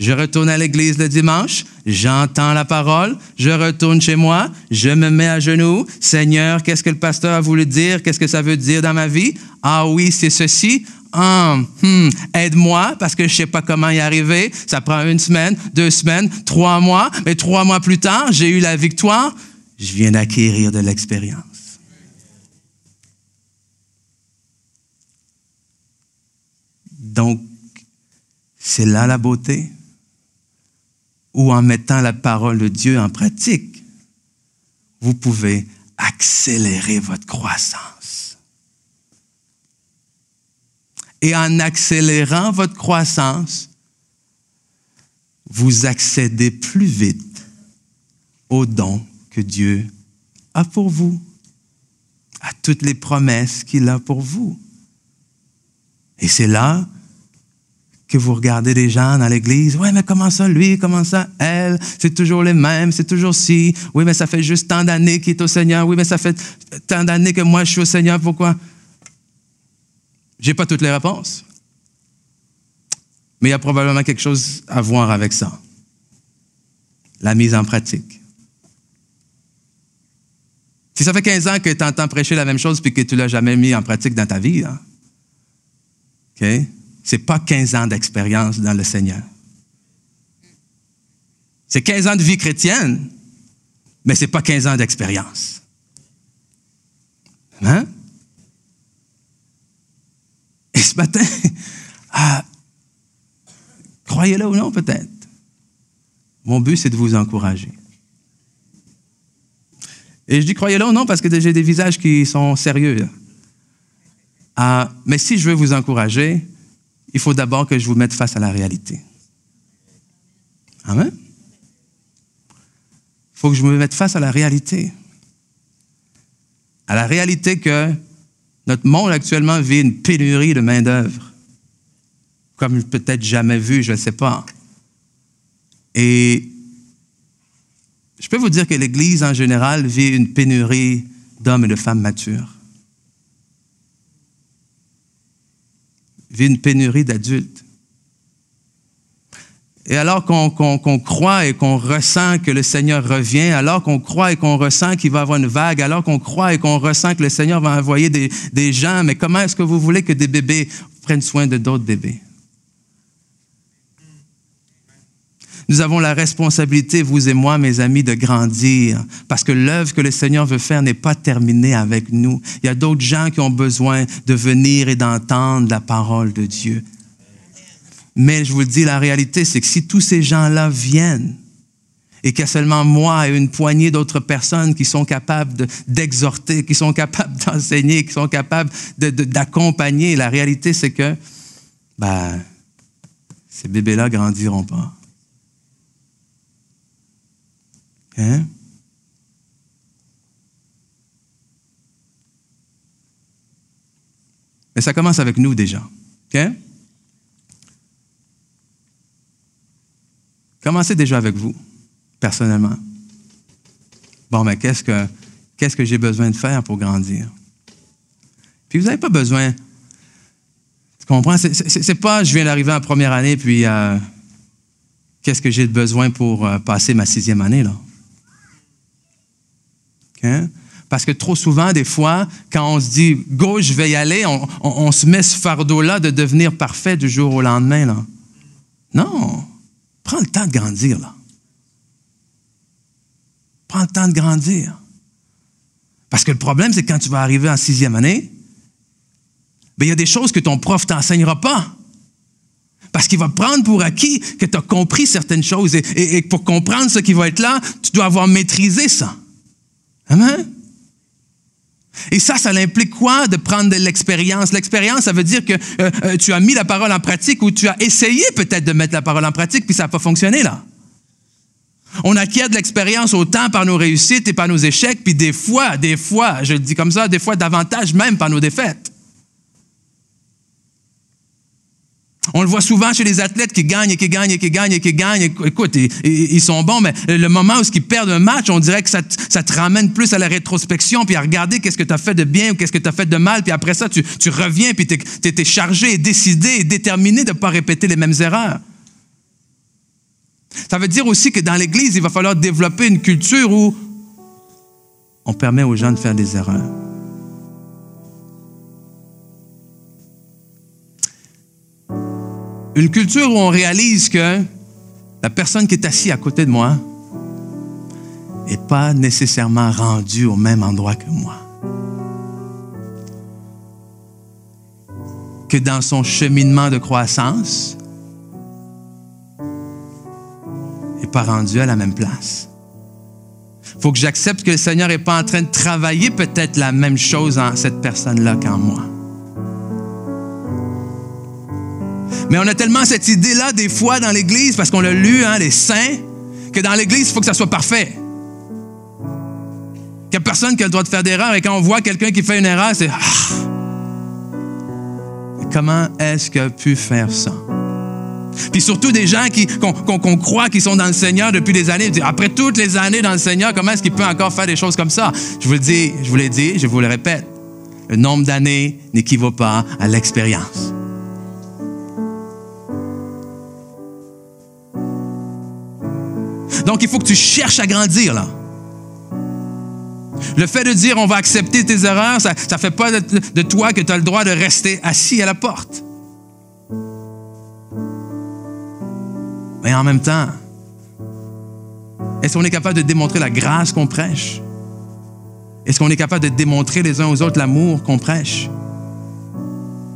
Je retourne à l'église le dimanche, j'entends la parole, je retourne chez moi, je me mets à genoux. Seigneur, qu'est-ce que le pasteur a voulu dire? Qu'est-ce que ça veut dire dans ma vie? Ah oui, c'est ceci. Ah, hmm, aide-moi parce que je sais pas comment y arriver. Ça prend une semaine, deux semaines, trois mois, mais trois mois plus tard, j'ai eu la victoire. Je viens d'acquérir de l'expérience. Donc, c'est là la beauté? Ou en mettant la parole de Dieu en pratique, vous pouvez accélérer votre croissance? Et en accélérant votre croissance, vous accédez plus vite aux dons que Dieu a pour vous, à toutes les promesses qu'il a pour vous. Et c'est là que vous regardez des gens dans l'église. Ouais, mais comment ça, lui? Comment ça, elle? C'est toujours les mêmes, c'est toujours si. Oui, mais ça fait juste tant d'années qu'il est au Seigneur. Oui, mais ça fait tant d'années que moi je suis au Seigneur. Pourquoi? J'ai pas toutes les réponses. Mais il y a probablement quelque chose à voir avec ça. La mise en pratique. Si ça fait 15 ans que tu entends prêcher la même chose puis que tu l'as jamais mis en pratique dans ta vie, OK? C'est pas 15 ans d'expérience dans le Seigneur. C'est 15 ans de vie chrétienne, mais c'est pas 15 ans d'expérience. Hein? Et ce matin, ah, croyez-le ou non peut-être, mon but c'est de vous encourager. Et je dis croyez-le ou non parce que j'ai des visages qui sont sérieux. Ah, mais si je veux vous encourager, il faut d'abord que je vous mette face à la réalité. Amen. Il faut que je me mette face à la réalité. À la réalité que notre monde actuellement vit une pénurie de main-d'œuvre, comme peut-être jamais vu, je ne sais pas. Et je peux vous dire que l'Église en général vit une pénurie d'hommes et de femmes matures. Vit une pénurie d'adultes. Et alors qu'on croit et qu'on ressent que le Seigneur revient, alors qu'on croit et qu'on ressent qu'il va avoir une vague, alors qu'on croit et qu'on ressent que le Seigneur va envoyer des, des gens, mais comment est-ce que vous voulez que des bébés prennent soin de d'autres bébés? Nous avons la responsabilité, vous et moi, mes amis, de grandir, parce que l'œuvre que le Seigneur veut faire n'est pas terminée avec nous. Il y a d'autres gens qui ont besoin de venir et d'entendre la parole de Dieu. Mais je vous le dis, la réalité, c'est que si tous ces gens-là viennent, et qu'il y a seulement moi et une poignée d'autres personnes qui sont capables d'exhorter, qui sont capables d'enseigner, qui sont capables d'accompagner, la réalité, c'est que ben, ces bébés-là grandiront pas. Hein? Mais ça commence avec nous déjà. Commencez déjà avec vous, personnellement. Bon, mais qu'est-ce que, j'ai besoin de faire pour grandir? Puis vous n'avez pas besoin. Tu comprends? C'est, pas je viens d'arriver en première année, puis euh, qu'est-ce que j'ai besoin pour euh, passer ma sixième année, là? Hein? Parce que trop souvent, des fois, quand on se dit go, je vais y aller, on, se met ce fardeau-là de devenir parfait du jour au lendemain. Non. Prends le temps de grandir. Là. Prends le temps de grandir. Parce que le problème, c'est quand tu vas arriver en sixième année, ben, il y a des choses que ton prof t'enseignera pas. Parce qu'il va prendre pour acquis que tu as compris certaines choses. et, pour comprendre ce qui va être là, tu dois avoir maîtrisé ça. Et ça, ça implique quoi de prendre de l'expérience? L'expérience, ça veut dire que euh, euh, tu as mis la parole en pratique ou tu as essayé peut-être de mettre la parole en pratique, puis ça n'a pas fonctionné là. On acquiert de l'expérience autant par nos réussites et par nos échecs, puis des fois, des fois, je le dis comme ça, des fois davantage même par nos défaites. On le voit souvent chez les athlètes qui gagnent et qui gagnent et qui gagnent et qui gagnent. Écoute, ils, sont bons, mais le moment où ils perdent un match, on dirait que ça, te ramène plus à la rétrospection, puis à regarder qu'est-ce que tu as fait de bien ou qu'est-ce que tu as fait de mal, puis après ça, tu, reviens, puis tu es, chargé et décidé et déterminé de ne pas répéter les mêmes erreurs. Ça veut dire aussi que dans l'Église, il va falloir développer une culture où on permet aux gens de faire des erreurs. Une culture où on réalise que la personne qui est assise à côté de moi n'est pas nécessairement rendue au même endroit que moi. Que dans son cheminement de croissance, n'est pas rendu à la même place. Il faut que j'accepte que le Seigneur n'est pas en train de travailler peut-être la même chose en cette personne-là qu'en moi. Mais on a tellement cette idée-là des fois dans l'Église, parce qu'on l'a lu, hein, les saints, que dans l'Église, il faut que ça soit parfait. Qu'il n'y a personne qui a le droit de faire d'erreur. Et quand on voit quelqu'un qui fait une erreur, c'est ah! Comment est-ce qu'il a pu faire ça? Puis surtout des gens qu'on, croit qu'ils sont dans le Seigneur depuis des années. Après toutes les années dans le Seigneur, comment est-ce qu'il peut encore faire des choses comme ça? Je vous le dis, je vous l'ai dit, je vous le répète. Le nombre d'années n'équivaut pas à l'expérience. Donc, il faut que tu cherches à grandir, là. Le fait de dire on va accepter tes erreurs, ça ne fait pas de, toi que tu as le droit de rester assis à la porte. Mais en même temps, est-ce qu'on est capable de démontrer la grâce qu'on prêche? Est-ce qu'on est capable de démontrer les uns aux autres l'amour qu'on prêche?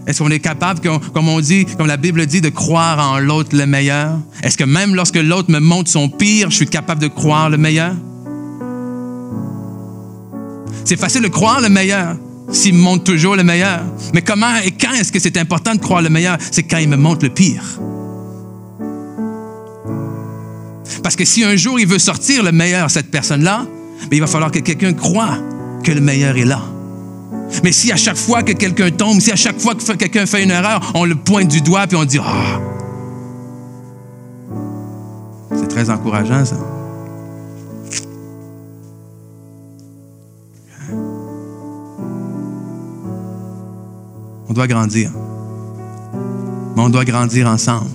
Est-ce qu'on est capable, comme on dit, comme la Bible dit, de croire en l'autre le meilleur? Est-ce que même lorsque l'autre me montre son pire, je suis capable de croire le meilleur? C'est facile de croire le meilleur s'il me montre toujours le meilleur. Mais comment et quand est-ce que c'est important de croire le meilleur? C'est quand il me montre le pire. Parce que si un jour il veut sortir le meilleur, cette personne-là, ben, il va falloir que quelqu'un croit que le meilleur est là. Mais si à chaque fois que quelqu'un tombe, si à chaque fois que quelqu'un fait une erreur, on le pointe du doigt puis on dit Ah! C'est très encourageant, ça. On doit grandir. Mais on doit grandir ensemble.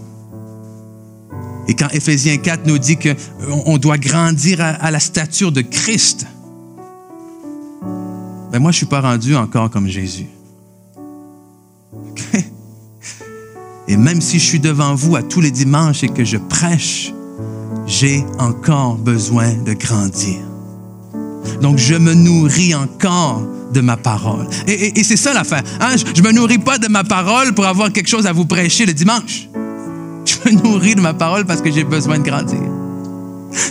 Et quand Éphésiens 4 nous dit qu'on doit grandir à la stature de Christ, ben moi, je ne suis pas rendu encore comme Jésus. Et même si je suis devant vous à tous les dimanches et que je prêche, j'ai encore besoin de grandir. Donc, je me nourris encore de ma parole. Et, c'est ça l'affaire. Hein? Je ne me nourris pas de ma parole pour avoir quelque chose à vous prêcher le dimanche. Je me nourris de ma parole parce que j'ai besoin de grandir.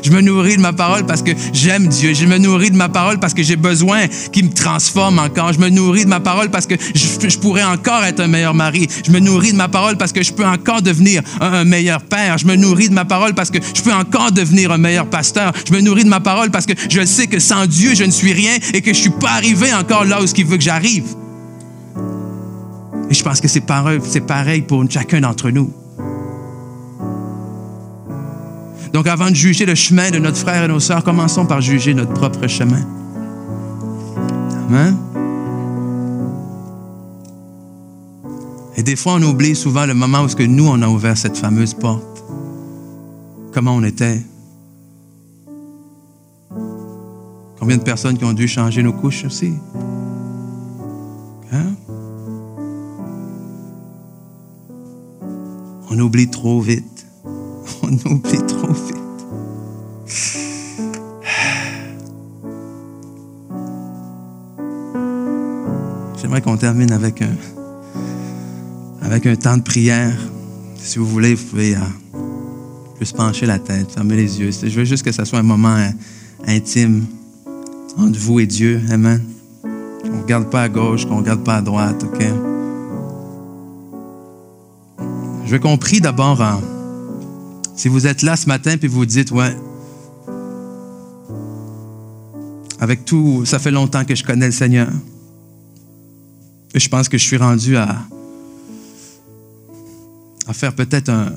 Je me nourris de ma parole parce que j'aime Dieu. Je me nourris de ma parole parce que j'ai besoin qu'il me transforme encore. Je me nourris de ma parole parce que je, pourrais encore être un meilleur mari. Je me nourris de ma parole parce que je peux encore devenir un, meilleur père. Je me nourris de ma parole parce que je peux encore devenir un meilleur pasteur. Je me nourris de ma parole parce que je sais que sans Dieu, je ne suis rien et que je ne suis pas arrivé encore là où il veut que j'arrive. Et je pense que c'est pareil pour chacun d'entre nous. Donc avant de juger le chemin de notre frère et nos sœurs, commençons par juger notre propre chemin. Amen. Et des fois, on oublie souvent le moment où nous, on a ouvert cette fameuse porte. Comment on était. Combien de personnes qui ont dû changer nos couches aussi. Hein? On oublie trop vite. On oublie trop vite. J'aimerais qu'on termine avec un, avec un temps de prière. Si vous voulez, vous pouvez euh, juste pencher la tête, fermer les yeux. Je veux juste que ce soit un moment euh, intime entre vous et Dieu. Amen. Qu'on ne regarde pas à gauche, qu'on ne regarde pas à droite, OK? Je veux qu'on prie d'abord si vous êtes là ce matin puis vous dites, ouais, avec tout, ça fait longtemps que je connais le Seigneur. Et je pense que je suis rendu à, à faire peut-être un,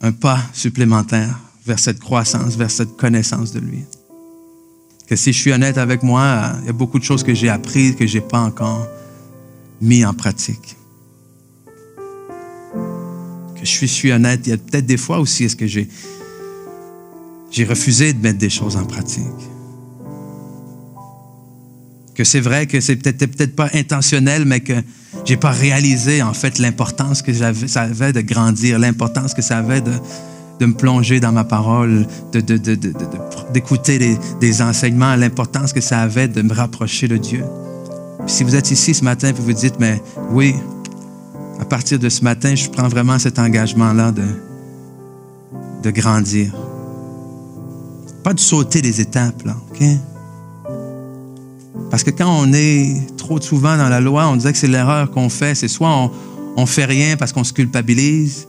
un pas supplémentaire vers cette croissance, vers cette connaissance de lui. Que si je suis honnête avec moi, il y a beaucoup de choses que j'ai apprises que je n'ai pas encore mis en pratique je suis, honnête, il y a peut-être des fois aussi, est-ce que j'ai, j'ai refusé de mettre des choses en pratique? Que c'est vrai que c'est peut-être, peut-être pas intentionnel, mais que j'ai pas réalisé en fait l'importance que ça avait de grandir, l'importance que ça avait de, de me plonger dans ma parole, de, d'écouter des enseignements, l'importance que ça avait de me rapprocher de Dieu. si vous êtes ici ce matin et vous dites, mais oui, à partir de ce matin, je prends vraiment cet engagement-là de, de grandir. Pas de sauter des étapes, OK? Parce que quand on est trop souvent dans la loi, on dirait que c'est l'erreur qu'on fait. C'est soit on, on fait rien parce qu'on se culpabilise,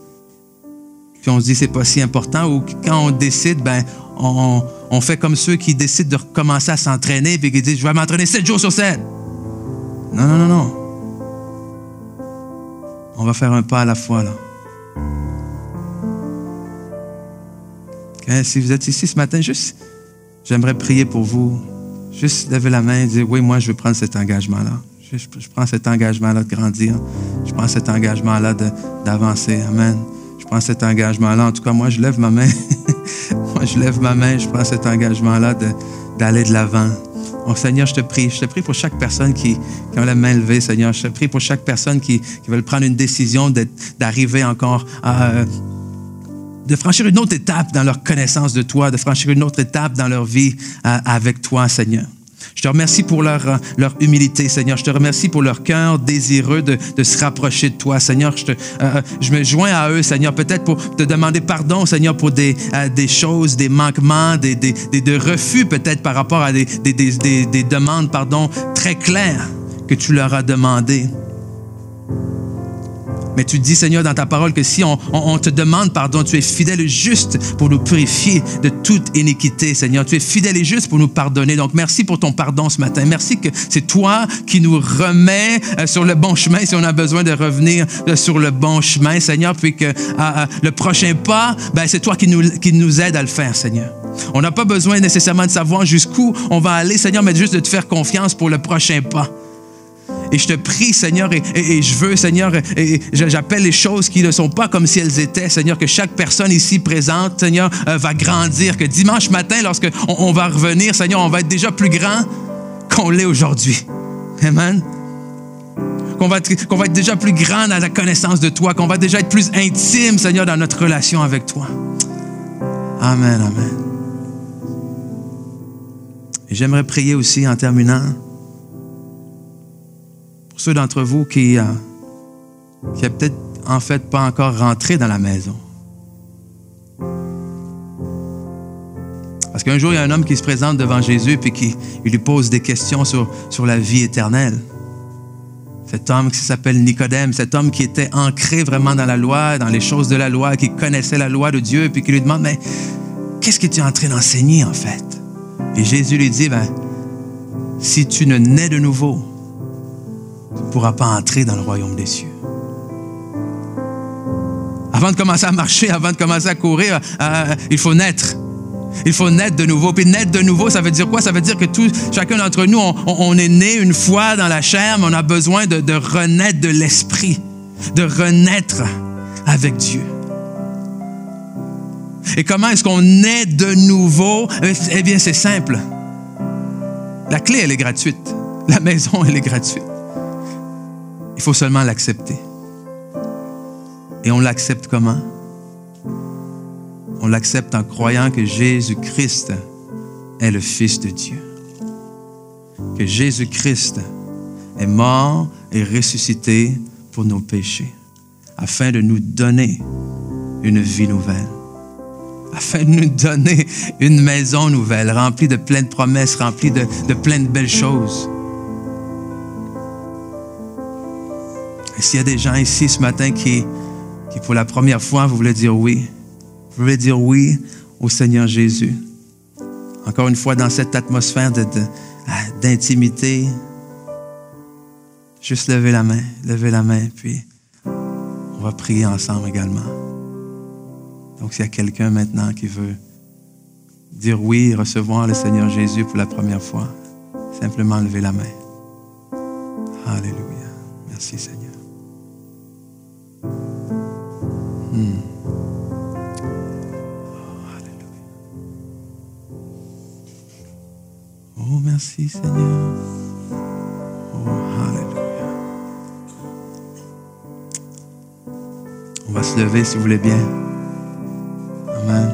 puis on se dit c'est pas si important, ou quand on décide, ben on, fait comme ceux qui décident de recommencer à s'entraîner, puis qui disent je vais m'entraîner sept jours sur sept. Non, non, non, non. On va faire un pas à la fois là. Si vous êtes ici ce matin, juste, j'aimerais prier pour vous. Juste lever la main et dire, oui, moi, je veux prendre cet engagement-là. Je, je, prends cet engagement-là de grandir. Je prends cet engagement-là d'avancer. Amen. Je prends cet engagement-là. En tout cas, moi, je lève ma main. moi, je lève ma main. Je prends cet engagement-là d'aller de l'avant, Oh Seigneur, je te prie. Je te prie pour chaque personne qui, a la main levée, Seigneur. Je te prie pour chaque personne qui, veut prendre une décision d'arriver encore à, de franchir une autre étape dans leur connaissance de toi, de franchir une autre étape dans leur vie avec toi, Seigneur. Je te remercie pour leur, euh, leur humilité, Seigneur. Je te remercie pour leur cœur désireux de, de se rapprocher de toi, Seigneur. Je, te, euh, je me joins à eux, Seigneur, peut-être pour te demander pardon, Seigneur, pour des, des choses, des manquements, des, des, des refus peut-être par rapport à des, des, demandes, pardon, très claires que tu leur as demandées. Mais tu dis, Seigneur, dans ta parole que si on, te demande pardon, tu es fidèle et juste pour nous purifier de toute iniquité, Seigneur. Tu es fidèle et juste pour nous pardonner. Donc, merci pour ton pardon ce matin. Merci que c'est toi qui nous remets euh, sur le bon chemin si on a besoin de revenir euh, sur le bon chemin, Seigneur. Puis que le prochain pas, ben, c'est toi qui nous, qui nous aide à le faire, Seigneur. On n'a pas besoin nécessairement de savoir jusqu'où on va aller, Seigneur, mais juste de te faire confiance pour le prochain pas. Et je te prie, Seigneur, et, je veux, Seigneur, et j'appelle les choses qui ne sont pas comme si elles étaient, Seigneur, que chaque personne ici présente, Seigneur, euh, va grandir, que dimanche matin, lorsque on, va revenir, Seigneur, on va être déjà plus grand qu'on l'est aujourd'hui. Amen. Qu'on va, va être déjà plus grand dans la connaissance de toi, qu'on va déjà être plus intime, Seigneur, dans notre relation avec toi. Amen, amen. J'aimerais prier aussi en terminant ceux d'entre vous qui, euh, qui a peut-être pas encore rentré dans la maison. Parce qu'un jour, il y a un homme qui se présente devant Jésus et qui lui pose des questions sur, la vie éternelle. Cet homme qui s'appelle Nicodème, cet homme qui était ancré vraiment dans la loi, dans les choses de la loi, qui connaissait la loi de Dieu, puis qui lui demande, mais qu'est-ce que tu es en train d'enseigner en fait? Et Jésus lui dit, ben, si tu ne nais de nouveau, ne pourras pas entrer dans le royaume des cieux. Avant de commencer à marcher, avant de commencer à courir, euh, il faut naître. Il faut naître de nouveau. Puis naître de nouveau, ça veut dire quoi? Ça veut dire que tout, chacun d'entre nous, on, est né une fois dans la chair, mais on a besoin de, de renaître de l'esprit, de renaître avec Dieu. Et comment est-ce qu'on naît de nouveau? Eh bien, c'est simple. La clé, elle est gratuite. La maison, elle est gratuite. Il faut seulement l'accepter. Et on l'accepte comment? On l'accepte en croyant que Jésus-Christ est le Fils de Dieu. Que Jésus-Christ est mort et ressuscité pour nos péchés, afin de nous donner une vie nouvelle, afin de nous donner une maison nouvelle, remplie de pleines promesses, remplie de, de plein de belles choses. Et s'il y a des gens ici ce matin qui, qui, pour la première fois, vous voulez dire oui, vous voulez dire oui au Seigneur Jésus. Encore une fois, dans cette atmosphère ah, d'intimité, de, juste lever la main, lever la main, puis on va prier ensemble également. Donc, s'il y a quelqu'un maintenant qui veut dire oui, recevoir le Seigneur Jésus pour la première fois, simplement lever la main. Alléluia. Merci Seigneur. Seigneur. Oh, alléluia. On va se lever si vous voulez bien. Amen.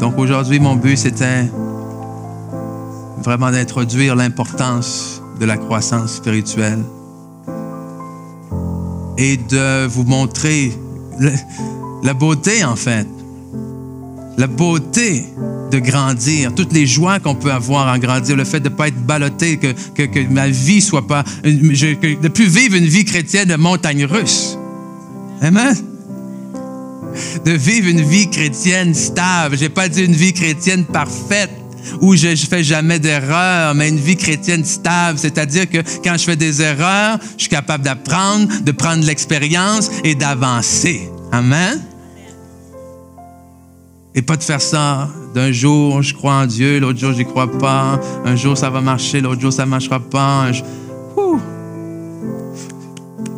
Donc aujourd'hui, mon but, c'était vraiment d'introduire l'importance de la croissance spirituelle et de vous montrer la beauté, en fait. La beauté de grandir, toutes les joies qu'on peut avoir en grandir, le fait de ne pas être ballotté, que, que, ma vie soit pas. Je, que, de plus vivre une vie chrétienne de montagne russe. Amen? De vivre une vie chrétienne stable. Je n'ai pas dit une vie chrétienne parfaite où je ne fais jamais d'erreur, mais une vie chrétienne stable, c'est-à-dire que quand je fais des erreurs, je suis capable d'apprendre, de prendre l'expérience et d'avancer. Amen. Et pas de faire ça d'un jour, je crois en Dieu, l'autre jour, j'y crois pas. Un jour, ça va marcher, l'autre jour, ça marchera pas.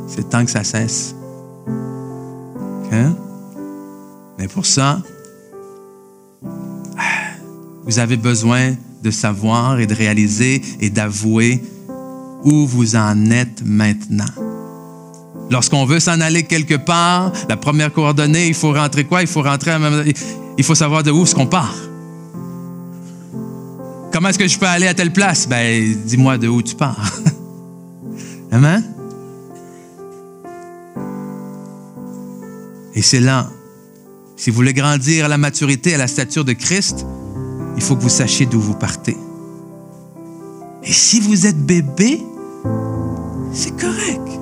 C'est temps que ça cesse. Mais pour ça, vous avez besoin de savoir et de réaliser et d'avouer où vous en êtes maintenant. Lorsqu'on veut s'en aller quelque part, la première coordonnée, il faut rentrer quoi? Il faut rentrer à Il faut savoir de où est-ce qu'on part. Comment est-ce que je peux aller à telle place? Ben, dis-moi de où tu pars. Amen? Et c'est là, si vous voulez grandir à la maturité, à la stature de Christ, il faut que vous sachiez d'où vous partez. Et si vous êtes bébé, c'est correct.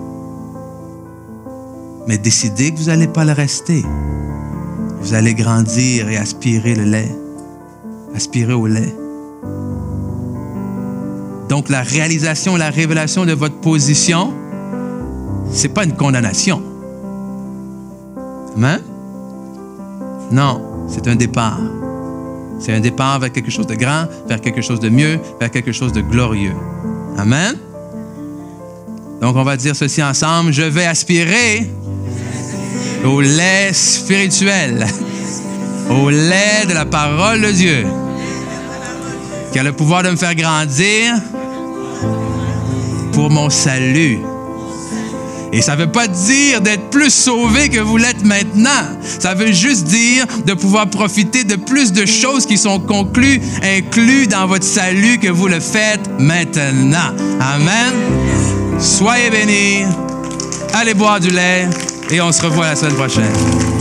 Mais décidez que vous n'allez pas le rester. Vous allez grandir et aspirer le lait. Aspirer au lait. Donc la réalisation, la révélation de votre position, c'est pas une condamnation. Amen? Non, c'est un départ. C'est un départ vers quelque chose de grand, vers quelque chose de mieux, vers quelque chose de glorieux. Amen? Donc on va dire ceci ensemble, je vais aspirer au lait spirituel, au lait de la parole de Dieu, qui a le pouvoir de me faire grandir pour mon salut. Et ça ne veut pas dire d'être plus sauvé que vous l'êtes maintenant. Ça veut juste dire de pouvoir profiter de plus de choses qui sont conclues, incluses dans votre salut que vous le faites maintenant. Amen. Soyez bénis. Allez boire du lait et on se revoit la semaine prochaine.